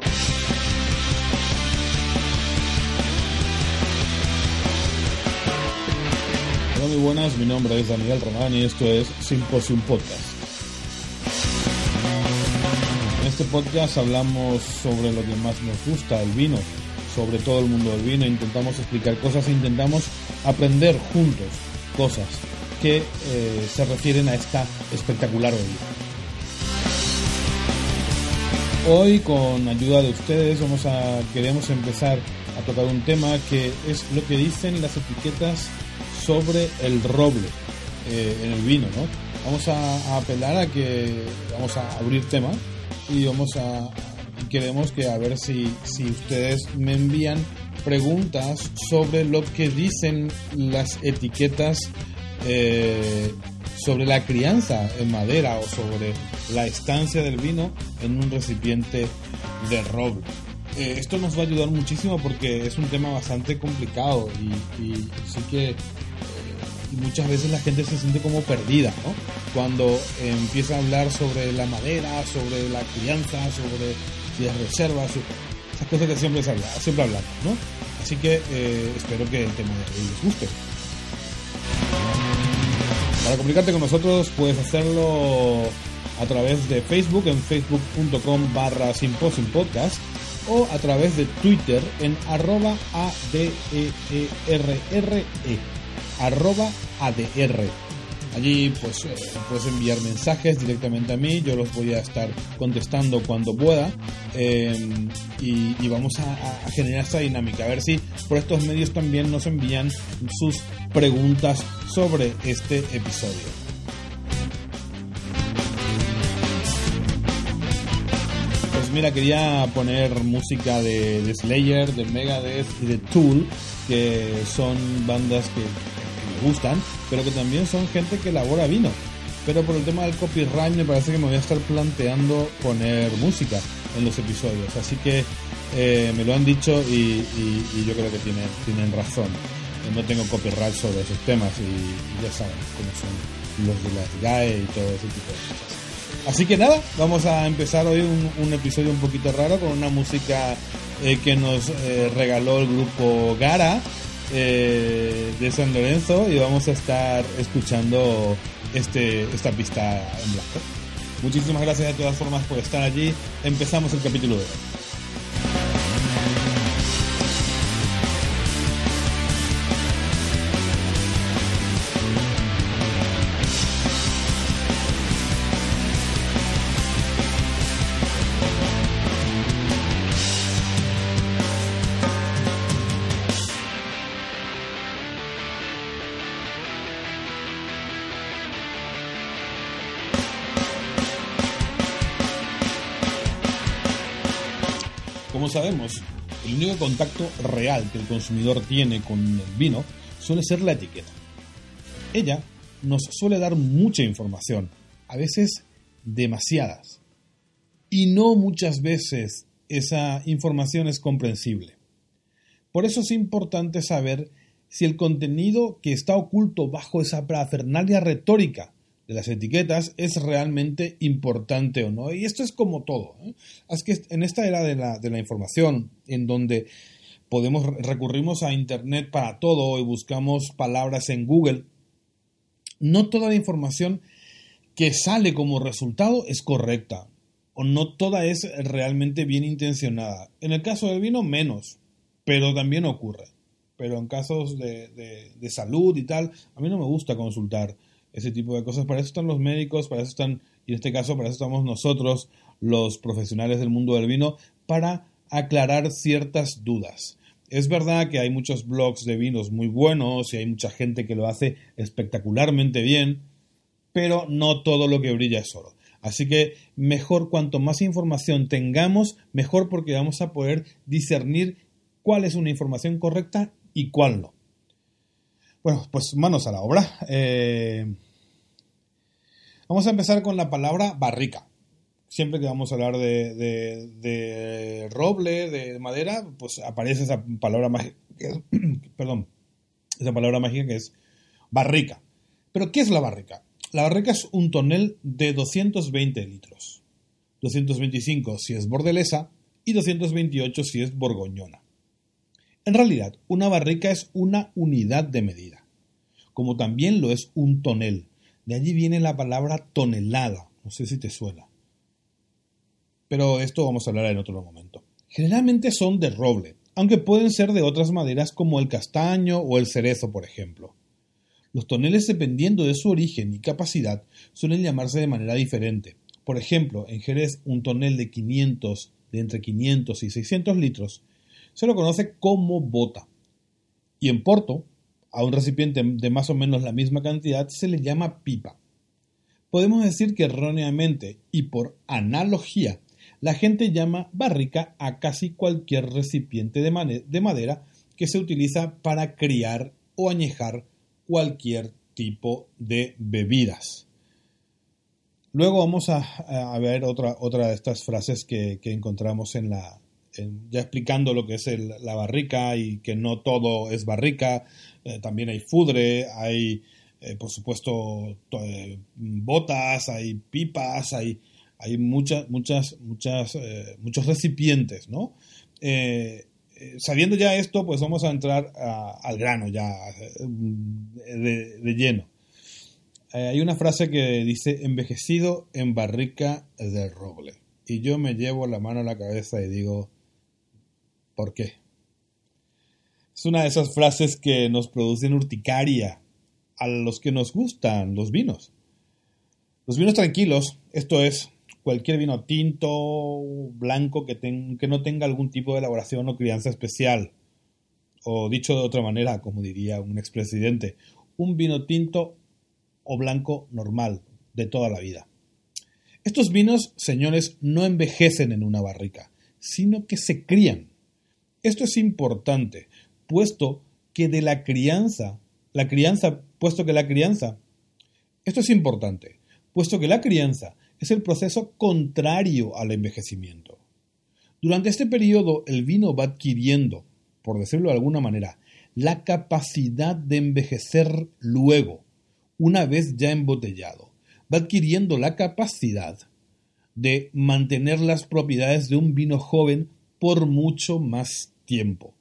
Hola, muy buenas, mi nombre es Daniel Román y esto es Simposium Podcast. En este podcast hablamos sobre lo que más nos gusta, el vino, sobre todo el mundo del vino, intentamos explicar cosas e intentamos aprender juntos cosas que eh, se refieren a esta espectacular bebida. Hoy, con ayuda de ustedes, vamos a, queremos empezar a tocar un tema que es lo que dicen las etiquetas sobre el roble eh, en el vino, ¿no? Vamos a, apelar a que vamos a abrir tema y vamos a queremos que a ver si, si ustedes me envían preguntas sobre lo que dicen las etiquetas eh, sobre la crianza en madera o sobre la estancia del vino en un recipiente de roble. Eh, esto nos va a ayudar muchísimo porque es un tema bastante complicado y, sí que eh, muchas veces la gente se siente como perdida, ¿no? Cuando empieza a hablar sobre la madera, sobre la crianza, sobre es reservas, esas cosas que siempre, se habla, siempre hablamos, ¿no? Así que eh, espero que el tema de hoy les guste. Para comunicarte con nosotros puedes hacerlo a través de Facebook en facebook.com barra Podcast o a través de Twitter en arroba ADERRE arroba ADR. Allí pues eh, puedes enviar mensajes directamente a mí, yo los voy a estar contestando cuando pueda eh, y, vamos a, generar esta dinámica. A ver si por estos medios también nos envían sus preguntas sobre este episodio. Pues mira, quería poner música de, Slayer, de Megadeth y de Tool, que son bandas que me gustan pero que también son gente que elabora vino. Pero por el tema del copyright me parece que me voy a estar planteando poner música en los episodios. Así que eh, me lo han dicho y, y, y yo creo que tienen, tienen razón. No tengo copyright sobre esos temas y ya saben cómo son los de las GAE y todo ese tipo de cosas. Así que nada, vamos a empezar hoy un, un episodio un poquito raro con una música eh, que nos eh, regaló el grupo Gara eh, de San Lorenzo y vamos a estar escuchando este, esta pista en blanco. Muchísimas gracias de todas formas por estar allí. Empezamos el capítulo de hoy. El único contacto real que el consumidor tiene con el vino suele ser la etiqueta. Ella nos suele dar mucha información, a veces demasiadas, y no muchas veces esa información es comprensible. Por eso es importante saber si el contenido que está oculto bajo esa parafernalia retórica de las etiquetas es realmente importante o no. Y esto es como todo. ¿eh? Es que en esta era de la, de la información, en donde podemos recurrimos a Internet para todo y buscamos palabras en Google, no toda la información que sale como resultado es correcta o no toda es realmente bien intencionada. En el caso del vino, menos, pero también ocurre. Pero en casos de, de, de salud y tal, a mí no me gusta consultar ese tipo de cosas. Para eso están los médicos, para eso están, y en este caso, para eso estamos nosotros, los profesionales del mundo del vino, para aclarar ciertas dudas. Es verdad que hay muchos blogs de vinos muy buenos y hay mucha gente que lo hace espectacularmente bien, pero no todo lo que brilla es oro. Así que mejor cuanto más información tengamos, mejor porque vamos a poder discernir cuál es una información correcta y cuál no. Bueno, pues manos a la obra. Eh, vamos a empezar con la palabra barrica. Siempre que vamos a hablar de, roble, de madera, pues aparece esa palabra mágica, perdón, esa palabra mágica que es barrica. Pero ¿qué es la barrica? La barrica es un tonel de 220 litros. 225 si es bordelesa y 228 si es borgoñona. En realidad, una barrica es una unidad de medida, como también lo es un tonel. De allí viene la palabra tonelada, no sé si te suena. Pero esto vamos a hablar en otro momento. Generalmente son de roble, aunque pueden ser de otras maderas como el castaño o el cerezo, por ejemplo. Los toneles, dependiendo de su origen y capacidad, suelen llamarse de manera diferente. Por ejemplo, en Jerez, un tonel de 500, de entre 500 y 600 litros, se lo conoce como bota. Y en Porto, a un recipiente de más o menos la misma cantidad se le llama pipa. Podemos decir que erróneamente y por analogía, la gente llama barrica a casi cualquier recipiente de, de ver que se utiliza para criar o añejar cualquier tipo de bebidas. Luego vamos a, ver otra, otra de estas frases que encontramos en la, ya explicando lo que es la barrica y que no todo es barrica, eh, también hay fudre, hay eh, por supuesto eh, botas, hay pipas, hay, hay muchas, muchas, muchas, muchos recipientes, ¿no? sabiendo ya esto, pues vamos a entrar al grano ya de, de lleno. hay una frase que dice envejecido en barrica de roble. Y yo me llevo la mano a la cabeza y digo, ¿Por qué? Es una de esas frases que nos producen urticaria a los que nos gustan los vinos. Los vinos tranquilos, esto es, cualquier vino tinto, blanco, que, que no tenga algún tipo de elaboración o crianza especial. O dicho de otra manera, como diría un expresidente, un vino tinto o blanco normal, de toda la vida. Estos vinos, señores, no envejecen en una barrica, sino que se crían esto es importante, puesto que de la crianza, la crianza, puesto que la crianza, esto es importante, puesto que la crianza es el proceso contrario al envejecimiento. Durante este periodo el vino va adquiriendo, por decirlo de alguna manera, la capacidad de envejecer luego, una vez ya embotellado. Va adquiriendo la capacidad de mantener las propiedades de un vino joven por mucho más tiempo,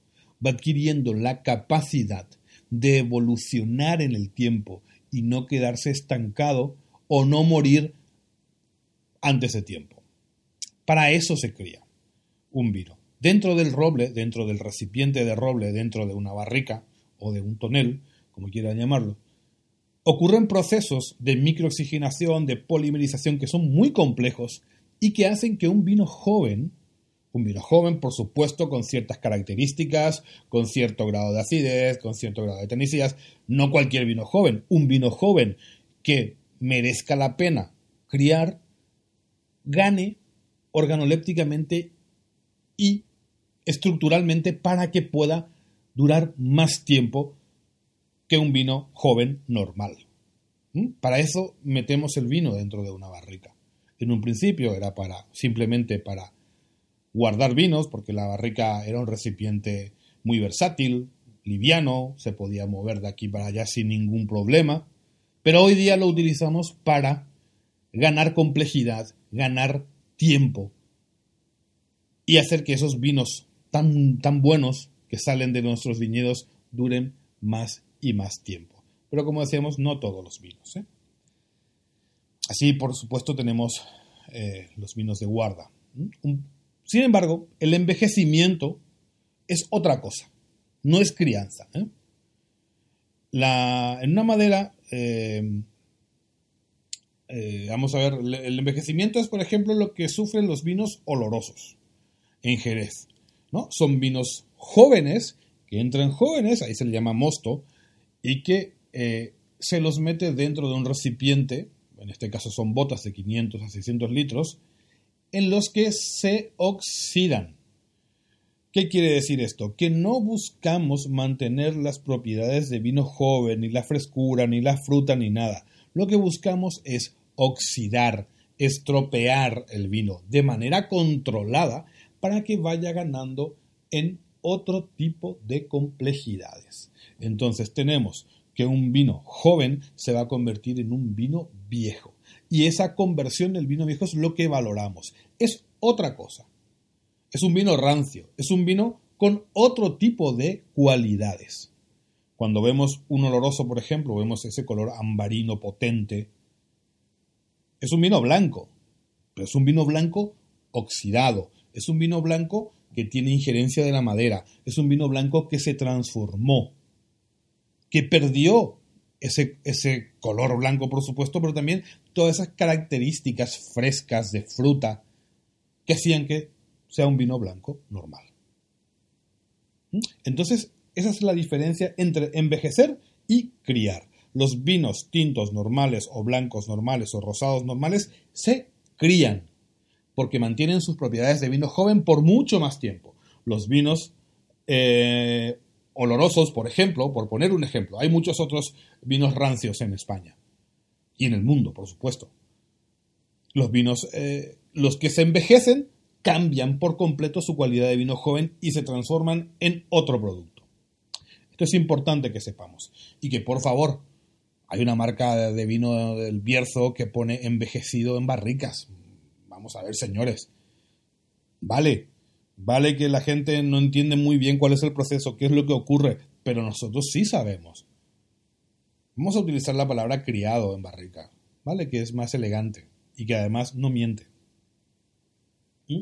va adquiriendo la capacidad de evolucionar en el tiempo y no quedarse estancado o no morir antes de tiempo. Para eso se cría un vino. Dentro del roble, dentro del recipiente de roble, dentro de una barrica o de un tonel, como quieran llamarlo, ocurren procesos de microoxigenación, de polimerización que son muy complejos y que hacen que un vino joven un vino joven, por supuesto, con ciertas características, con cierto grado de acidez, con cierto grado de tenicidad. No cualquier vino joven, un vino joven que merezca la pena criar, gane organolépticamente y estructuralmente para que pueda durar más tiempo que un vino joven normal. ¿Mm? Para eso metemos el vino dentro de una barrica. En un principio era para simplemente para guardar vinos, porque la barrica era un recipiente muy versátil, liviano, se podía mover de aquí para allá sin ningún problema, pero hoy día lo utilizamos para ganar complejidad, ganar tiempo y hacer que esos vinos tan, tan buenos que salen de nuestros viñedos duren más y más tiempo. Pero como decíamos, no todos los vinos. ¿eh? Así, por supuesto, tenemos eh, los vinos de guarda. Sin embargo, el envejecimiento es otra cosa, no es crianza. ¿eh? en una madera, eh, eh, vamos a ver, el envejecimiento es, por ejemplo, lo que sufren los vinos olorosos en Jerez. ¿no? Son vinos jóvenes, que entran jóvenes, ahí se le llama mosto, y que se los mete dentro de un recipiente en este caso son botas de 500 a 600 litros, en los que se oxidan. ¿Qué quiere decir esto? Que no buscamos mantener las propiedades de vino joven, ni la frescura, ni la fruta, ni nada. Lo que buscamos es oxidar, estropear el vino de manera controlada para que vaya ganando en otro tipo de complejidades. Entonces tenemos que un vino joven se va a convertir en un vino viejo. Y esa conversión del vino viejo es lo que valoramos. Es otra cosa. Es un vino rancio, es un vino con otro tipo de cualidades. Cuando vemos un oloroso, por ejemplo, vemos ese color ambarino potente. Es un vino blanco, pero es un vino blanco oxidado. Es un vino blanco que tiene injerencia de la madera. Es un vino blanco que se transformó que perdió ese, ese color blanco, por supuesto, pero también todas esas características frescas de fruta que hacían que sea un vino blanco normal. ¿Mm? Entonces, esa es la diferencia entre envejecer y criar. Los vinos tintos normales o blancos normales o rosados normales se crían porque mantienen sus propiedades de vino joven por mucho más tiempo. Los vinos eh, olorosos, por ejemplo, por poner un ejemplo. Hay muchos otros vinos rancios en España y en el mundo, por supuesto. Los vinos, eh, los que se envejecen, cambian por completo su cualidad de vino joven y se transforman en otro producto. Esto es importante que sepamos. Y que, por favor, hay una marca de vino del Bierzo que pone envejecido en barricas. Vamos a ver, señores. Vale, Vale que la gente no entiende muy bien cuál es el proceso, qué es lo que ocurre, pero nosotros sí sabemos. Vamos a utilizar la palabra criado en barrica, ¿vale? Que es más elegante y que además no miente. ¿Mm?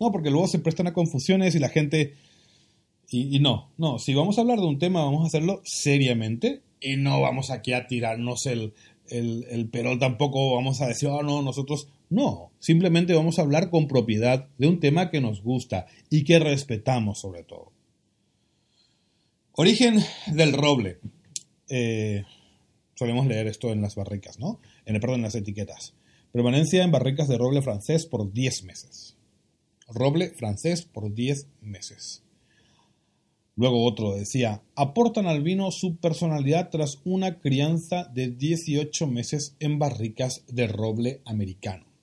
No, porque luego se prestan a confusiones y la gente... Y, no, no, si vamos a hablar de un tema vamos a hacerlo seriamente y no vamos aquí a tirarnos el, el, perol tampoco, vamos a decir, oh no, nosotros no, simplemente vamos a hablar con propiedad de un tema que nos gusta y que respetamos sobre todo. Origen del roble. Eh, solemos leer esto en las barricas, ¿no? En, perdón, en las etiquetas. Permanencia en barricas de roble francés por 10 meses. Roble francés por 10 meses. Luego otro decía, aportan al vino su personalidad tras una crianza de 18 meses en barricas de roble americano.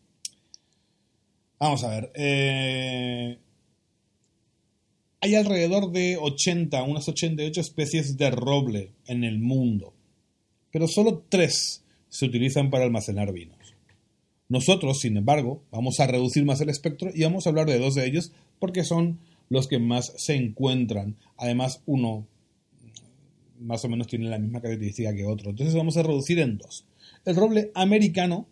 Vamos a ver. Eh, hay alrededor de 80, unas 88 especies de roble en el mundo, pero solo tres se utilizan para almacenar vinos. Nosotros, sin embargo, vamos a reducir más el espectro y vamos a hablar de dos de ellos porque son los que más se encuentran. Además, uno más o menos tiene la misma característica que otro. Entonces vamos a reducir en dos. El roble americano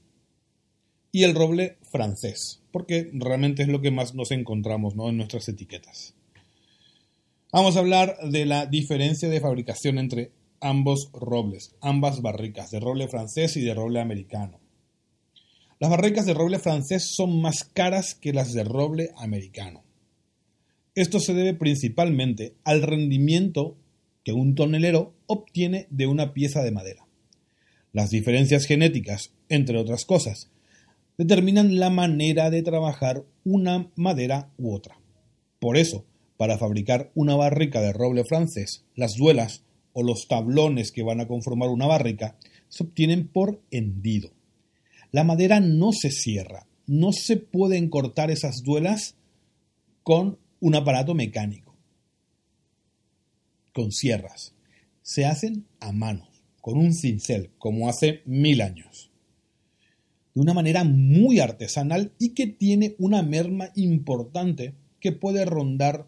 y el roble francés, porque realmente es lo que más nos encontramos en nuestras etiquetas. Vamos a hablar de la diferencia de fabricación entre ambos robles, ambas barricas, de roble francés y de roble americano. Las barricas de roble francés son más caras que las de roble americano. Esto se debe principalmente al rendimiento que un tonelero obtiene de una pieza de madera. Las diferencias genéticas, entre otras cosas, determinan la manera de trabajar una madera u otra. Por eso, para fabricar una barrica de roble francés, las duelas o los tablones que van a conformar una barrica se obtienen por hendido. La madera no se cierra, no se pueden cortar esas duelas con un aparato mecánico, con sierras. Se hacen a mano, con un cincel, como hace mil años de una manera muy artesanal y que tiene una merma importante que puede rondar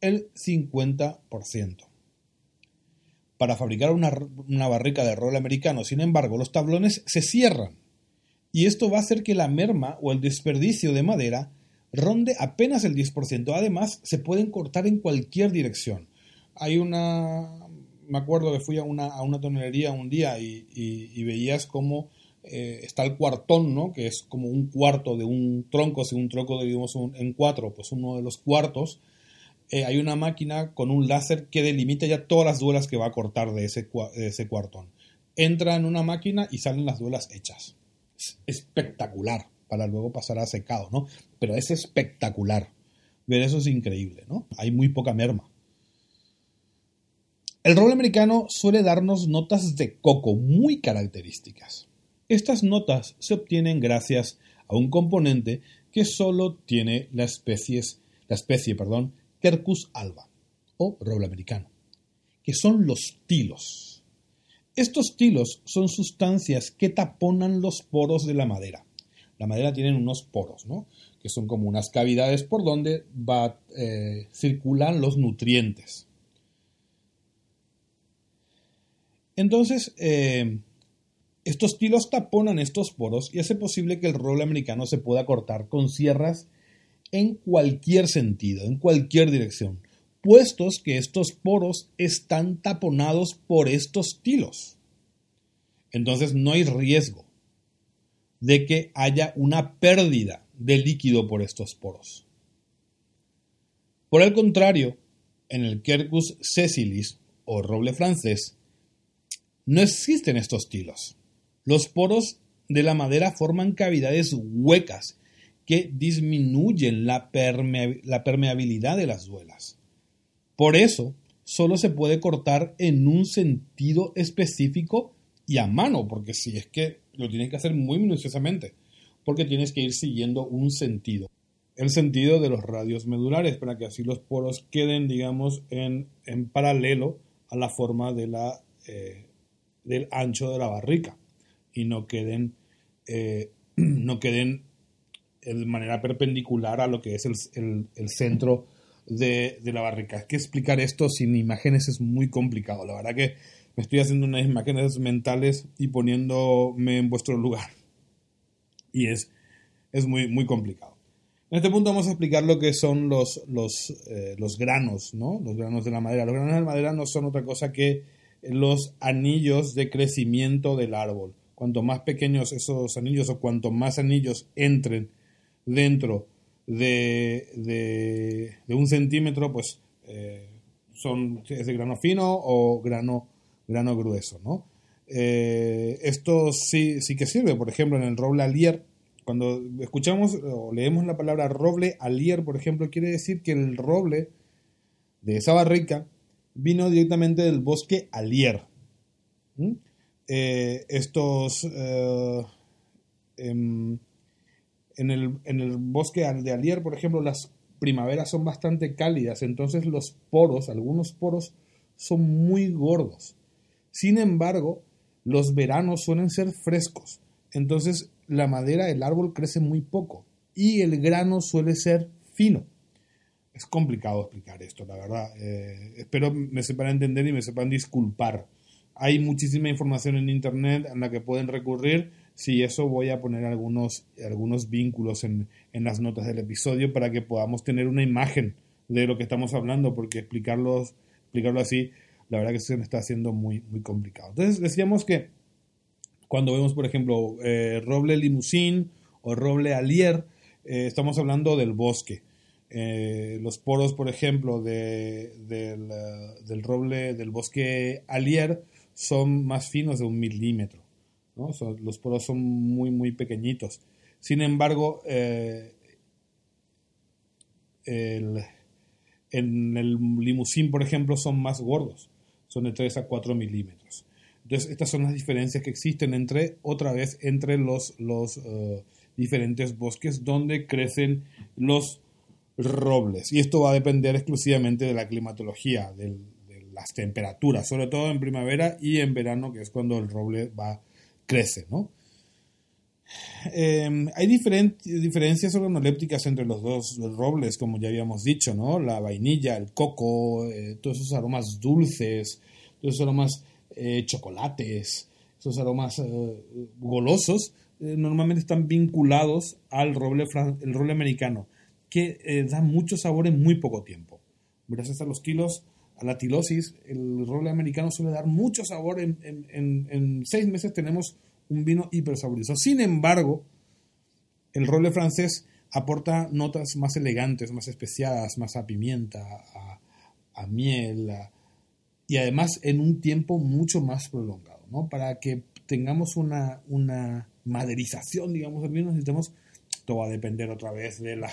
el 50%. Para fabricar una, barrica de rol americano, sin embargo, los tablones se cierran y esto va a hacer que la merma o el desperdicio de madera ronde apenas el 10%. Además, se pueden cortar en cualquier dirección. Hay una... Me acuerdo que fui a una, a una tonelería un día y veías cómo eh, está el cuartón, ¿no? que es como un cuarto de un tronco, si un tronco dividimos en cuatro, pues uno de los cuartos, eh, hay una máquina con un láser que delimita ya todas las duelas que va a cortar de ese, cuartón. Entra en una máquina y salen las duelas hechas. Es espectacular para luego pasar a secado, ¿no? Pero es espectacular. Ver eso es increíble, ¿no? Hay muy poca merma. El roble americano suele darnos notas de coco muy características. Estas notas se obtienen gracias a un componente que solo tiene la, la especie perdón, Quercus alba o roble americano, que son los tilos. Estos tilos son sustancias que taponan los poros de la madera. La madera tiene unos poros, ¿no? que son como unas cavidades por donde va, eh, circulan los nutrientes. Entonces, eh, estos tilos taponan estos poros y hace posible que el roble americano se pueda cortar con sierras en cualquier sentido, en cualquier dirección, puestos que estos poros están taponados por estos tilos. Entonces no hay riesgo de que haya una pérdida de líquido por estos poros. Por el contrario, en el Quercus sessilis o roble francés, no existen estos tilos. Los poros de la madera forman cavidades huecas que disminuyen la, permeabilidad de las duelas. Por eso, solo se puede cortar en un sentido específico y a mano, porque si es que lo tienes que hacer muy minuciosamente, porque tienes que ir siguiendo un sentido. El sentido de los radios medulares, para que así los poros queden, digamos, en, paralelo a la forma eh, del ancho de la barrica y no queden, eh, no queden de manera perpendicular a lo que es el, centro de, la barrica. Es que explicar esto sin imágenes es muy complicado. La verdad que me estoy haciendo unas imágenes mentales y poniéndome en vuestro lugar. Y es, es muy, muy complicado. En este punto vamos a explicar lo que son los, los, eh, los granos, ¿no? Los granos de la madera. Los granos de la madera no son otra cosa que los anillos de crecimiento del árbol. Cuanto más pequeños esos anillos o cuanto más anillos entren dentro de, un centímetro, pues eh, son, es de grano fino o grano, grano grueso. ¿no? Eh, esto sí, sí que sirve, por ejemplo, en el roble alier. Cuando escuchamos o leemos la palabra roble alier, por ejemplo, quiere decir que el roble de esa barrica vino directamente del bosque Alier. Eh, estos eh, em, en, el, en, el, bosque de Alier, por ejemplo, las primaveras son bastante cálidas, entonces los poros, algunos poros, son muy gordos. Sin embargo, los veranos suelen ser frescos, entonces la madera del árbol crece muy poco y el grano suele ser fino es complicado explicar esto, la verdad. Eh, espero me sepan entender y me sepan disculpar. Hay muchísima información en Internet en la que pueden recurrir. Si eso voy a poner algunos, algunos vínculos en, las notas del episodio para que podamos tener una imagen de lo que estamos hablando, porque explicarlos, explicarlo así, la verdad que se me está haciendo muy, muy complicado. Entonces decíamos que cuando vemos, por ejemplo, eh, roble limusín o roble alier, eh, estamos hablando del bosque. Eh, los poros, por ejemplo, de, eh, del, roble del bosque alier son más finos de un milímetro. los poros son muy, muy pequeñitos. Sin embargo, eh, en el limusín, por ejemplo, son más gordos. Son de 3 a 4 milímetros. Entonces, estas son las diferencias que existen entre, otra vez, entre los, los diferentes bosques donde crecen los robles. Y esto va a depender exclusivamente de la climatología, de las temperaturas, sobre todo en primavera y en verano, que es cuando el roble va, crece, ¿no? Em, hay diferencias organolépticas entre los dos robles, como ya habíamos dicho, ¿no? La vainilla, el coco, eh, todos esos aromas dulces, todos esos aromas eh, chocolates, esos aromas eh, golosos, normalmente están vinculados al roble, el roble americano que eh, da mucho sabor en muy poco tiempo. Gracias a los kilos, a la tilosis, el roble americano suele dar mucho sabor. En, en, seis meses tenemos un vino hiper saborizo. Sin embargo, el roble francés aporta notas más elegantes, más especiadas, más a pimienta, a, miel, y además en un tiempo mucho más prolongado, ¿no? Para que tengamos una, una maderización, digamos, del vino, necesitamos, todo va a depender otra vez de la,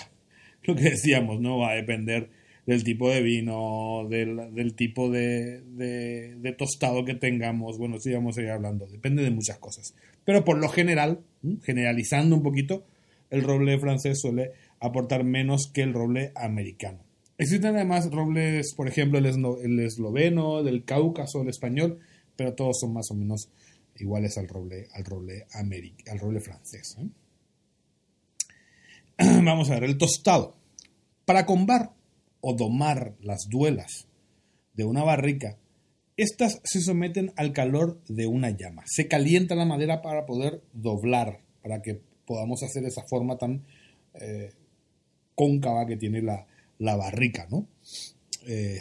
lo que decíamos, ¿no? Va a depender del tipo de vino, del, tipo de, de, tostado que tengamos. Bueno, sí vamos a ir hablando, depende de muchas cosas. Pero por lo general, generalizando un poquito, el roble francés suele aportar menos que el roble americano. Existen además robles, por ejemplo, el, esloveno, del Cáucaso, el español, pero todos son más o menos iguales al roble, al roble, al roble francés. ¿eh? Vamos a ver, el tostado. Para combar o domar las duelas de una barrica, estas se someten al calor de una llama. Se calienta la madera para poder doblar, para que podamos hacer esa forma tan eh, cóncava que tiene la, la barrica, ¿no? Eh,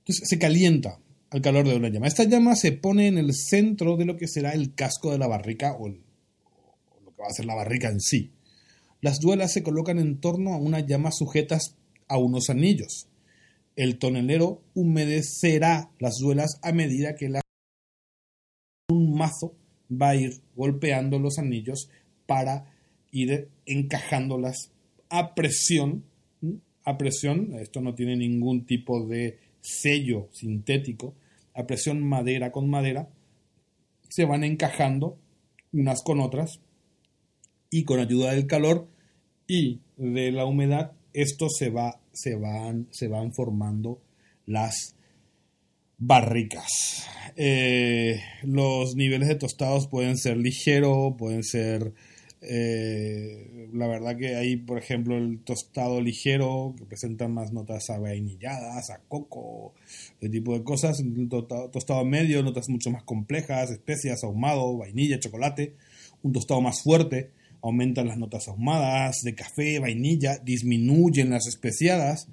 entonces se calienta al calor de una llama. Esta llama se pone en el centro de lo que será el casco de la barrica o, lo que va a ser la barrica en sí. Las duelas se colocan en torno a una llama sujetas a unos anillos. El tonelero humedecerá las duelas a medida que la un mazo va a ir golpeando los anillos para ir encajándolas a presión a presión, esto no tiene ningún tipo de sello sintético, a presión madera con madera, se van encajando unas con otras y con ayuda del calor y de la humedad, esto se, va, se, van, se van formando las barricas. Eh, los niveles de tostados pueden ser ligero, pueden ser eh, la verdad que hay, por ejemplo, el tostado ligero, que presenta más notas a vainilladas, a coco, ese tipo de cosas. El tostado medio, notas mucho más complejas, especias, ahumado, vainilla, chocolate. Un tostado más fuerte, aumentan las notas ahumadas, de café, vainilla, disminuyen las especiadas.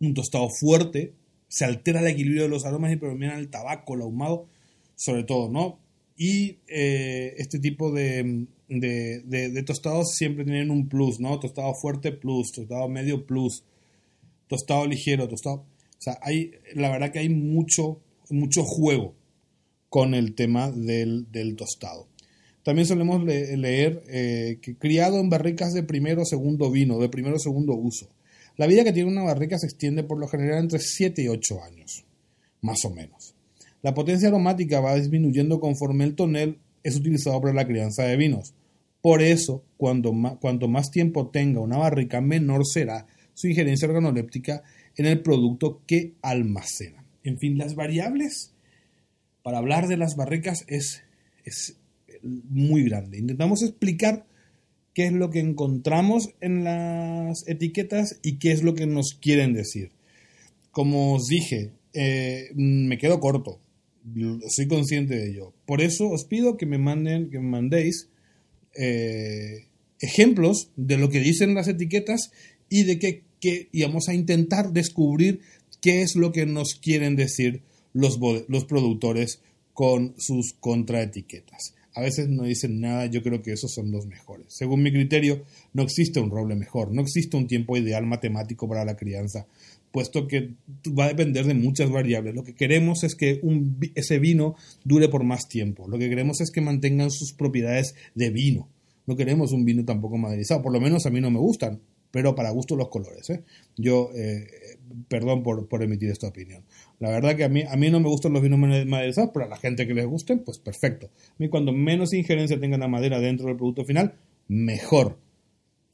Un tostado fuerte, se altera el equilibrio de los aromas y predominan el tabaco, el ahumado, sobre todo, ¿no? Y eh, este tipo de, de, tostados siempre tienen un plus, ¿no? Tostado fuerte plus, tostado medio plus, tostado ligero, tostado... O sea, hay, la verdad que hay mucho, mucho juego con el tema del, tostado. También solemos leer eh, que criado en barricas de primero o segundo vino, de primero o segundo uso. La vida que tiene una barrica se extiende por lo general entre 7 y 8 años, más o menos. La potencia aromática va disminuyendo conforme el tonel es utilizado para la crianza de vinos. Por eso, cuando cuanto más tiempo tenga una barrica, menor será su injerencia organoléptica en el producto que almacena. En fin, las variables para hablar de las barricas es muy grande. Intentamos explicar qué es lo que encontramos en las etiquetas y qué es lo que nos quieren decir. Como os dije, eh, me quedo corto. Soy consciente de ello. Por eso os pido que me manden, que mandéis eh, ejemplos de lo que dicen las etiquetas y de que, que vamos a intentar descubrir qué es lo que nos quieren decir los, los productores con sus contraetiquetas. A veces no dicen nada, yo creo que esos son los mejores. Según mi criterio, no existe un roble mejor, no existe un tiempo ideal matemático para la crianza, puesto que va a depender de muchas variables. Lo que queremos es que ese vino dure por más tiempo. Lo que queremos es que mantengan sus propiedades de vino. No queremos un vino tampoco maderizado. Por lo menos a mí no me gustan, pero para gusto los colores. ¿eh? Yo, eh, perdón por, emitir esta opinión. La verdad que a mí, a mí no me gustan los vinos maderizados, pero a la gente que les gusten, pues perfecto. A mí cuando menos injerencia tenga la madera dentro del producto final, mejor.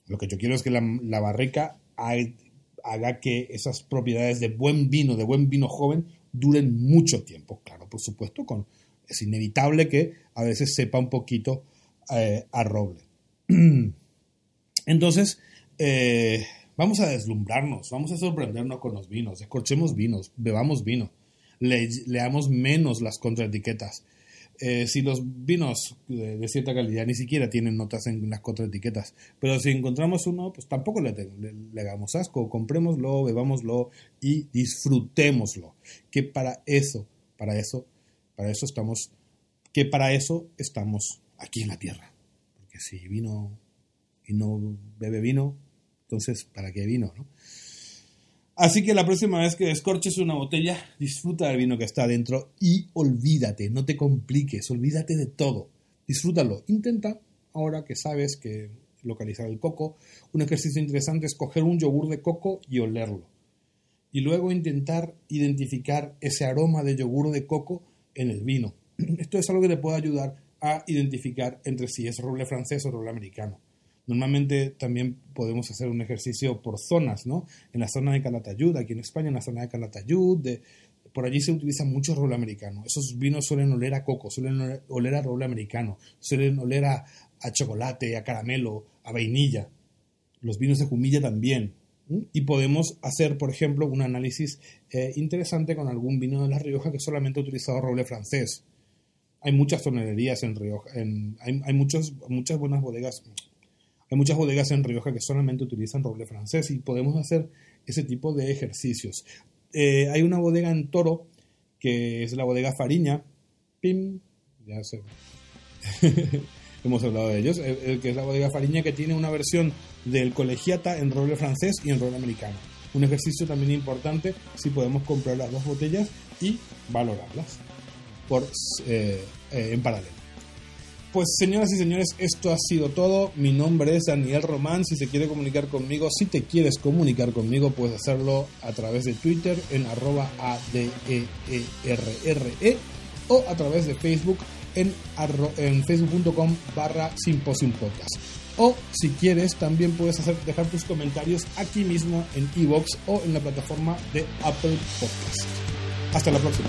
Lo que yo quiero es que la, la barrica haga que esas propiedades de buen vino, de buen vino joven, duren mucho tiempo. Claro, por supuesto, es inevitable que a veces sepa un poquito eh, a roble. Entonces, eh, vamos a deslumbrarnos, vamos a sorprendernos con los vinos, escorchemos vinos, bebamos vino, leamos menos las contraetiquetas. Eh, si los vinos de, cierta calidad ni siquiera tienen notas en las contraetiquetas, pero si encontramos uno, pues tampoco le, le, hagamos asco, comprémoslo, bebámoslo y disfrutémoslo. Que para eso, para eso, para eso estamos, que para eso estamos aquí en la tierra. Porque si vino y no bebe vino, entonces, ¿para qué vino? No? Así que la próxima vez que descorches una botella, disfruta del vino que está adentro y olvídate, no te compliques, olvídate de todo. Disfrútalo. Intenta, ahora que sabes que localizar el coco, un ejercicio interesante es coger un yogur de coco y olerlo. Y luego intentar identificar ese aroma de yogur de coco en el vino. Esto es algo que te puede ayudar a identificar entre si es roble francés o roble americano. Normalmente también podemos hacer un ejercicio por zonas, ¿no? En la zona de Calatayud, aquí en España, en la zona de Calatayud, por allí se utiliza mucho roble americano. Esos vinos suelen oler a coco, suelen oler a roble americano, suelen oler a, chocolate, a caramelo, a vainilla. Los vinos de Jumilla también. Y podemos hacer, por ejemplo, un análisis eh, interesante con algún vino de La Rioja que solamente ha utilizado roble francés. Hay muchas tonelerías en Rioja, hay, muchos, muchas buenas bodegas, hay muchas bodegas en Rioja que solamente utilizan roble francés y podemos hacer ese tipo de ejercicios. Eh, hay una bodega en Toro que es la bodega Fariña. Pim, ya sé. Hemos hablado de ellos, que es la bodega Fariña que tiene una versión del colegiata en roble francés y en roble americano. Un ejercicio también importante si podemos comprar las dos botellas y valorarlas por, eh, eh, en paralelo. Pues señoras y señores, esto ha sido todo. Mi nombre es Daniel Román. Si se quiere comunicar conmigo, si te quieres comunicar conmigo, puedes hacerlo a través de Twitter en arroba ADEERRE e o a través de Facebook en, facebook.com barra Podcast. O si quieres, también puedes dejar tus comentarios aquí mismo en Evox o en la plataforma de Apple Podcast. Hasta la próxima.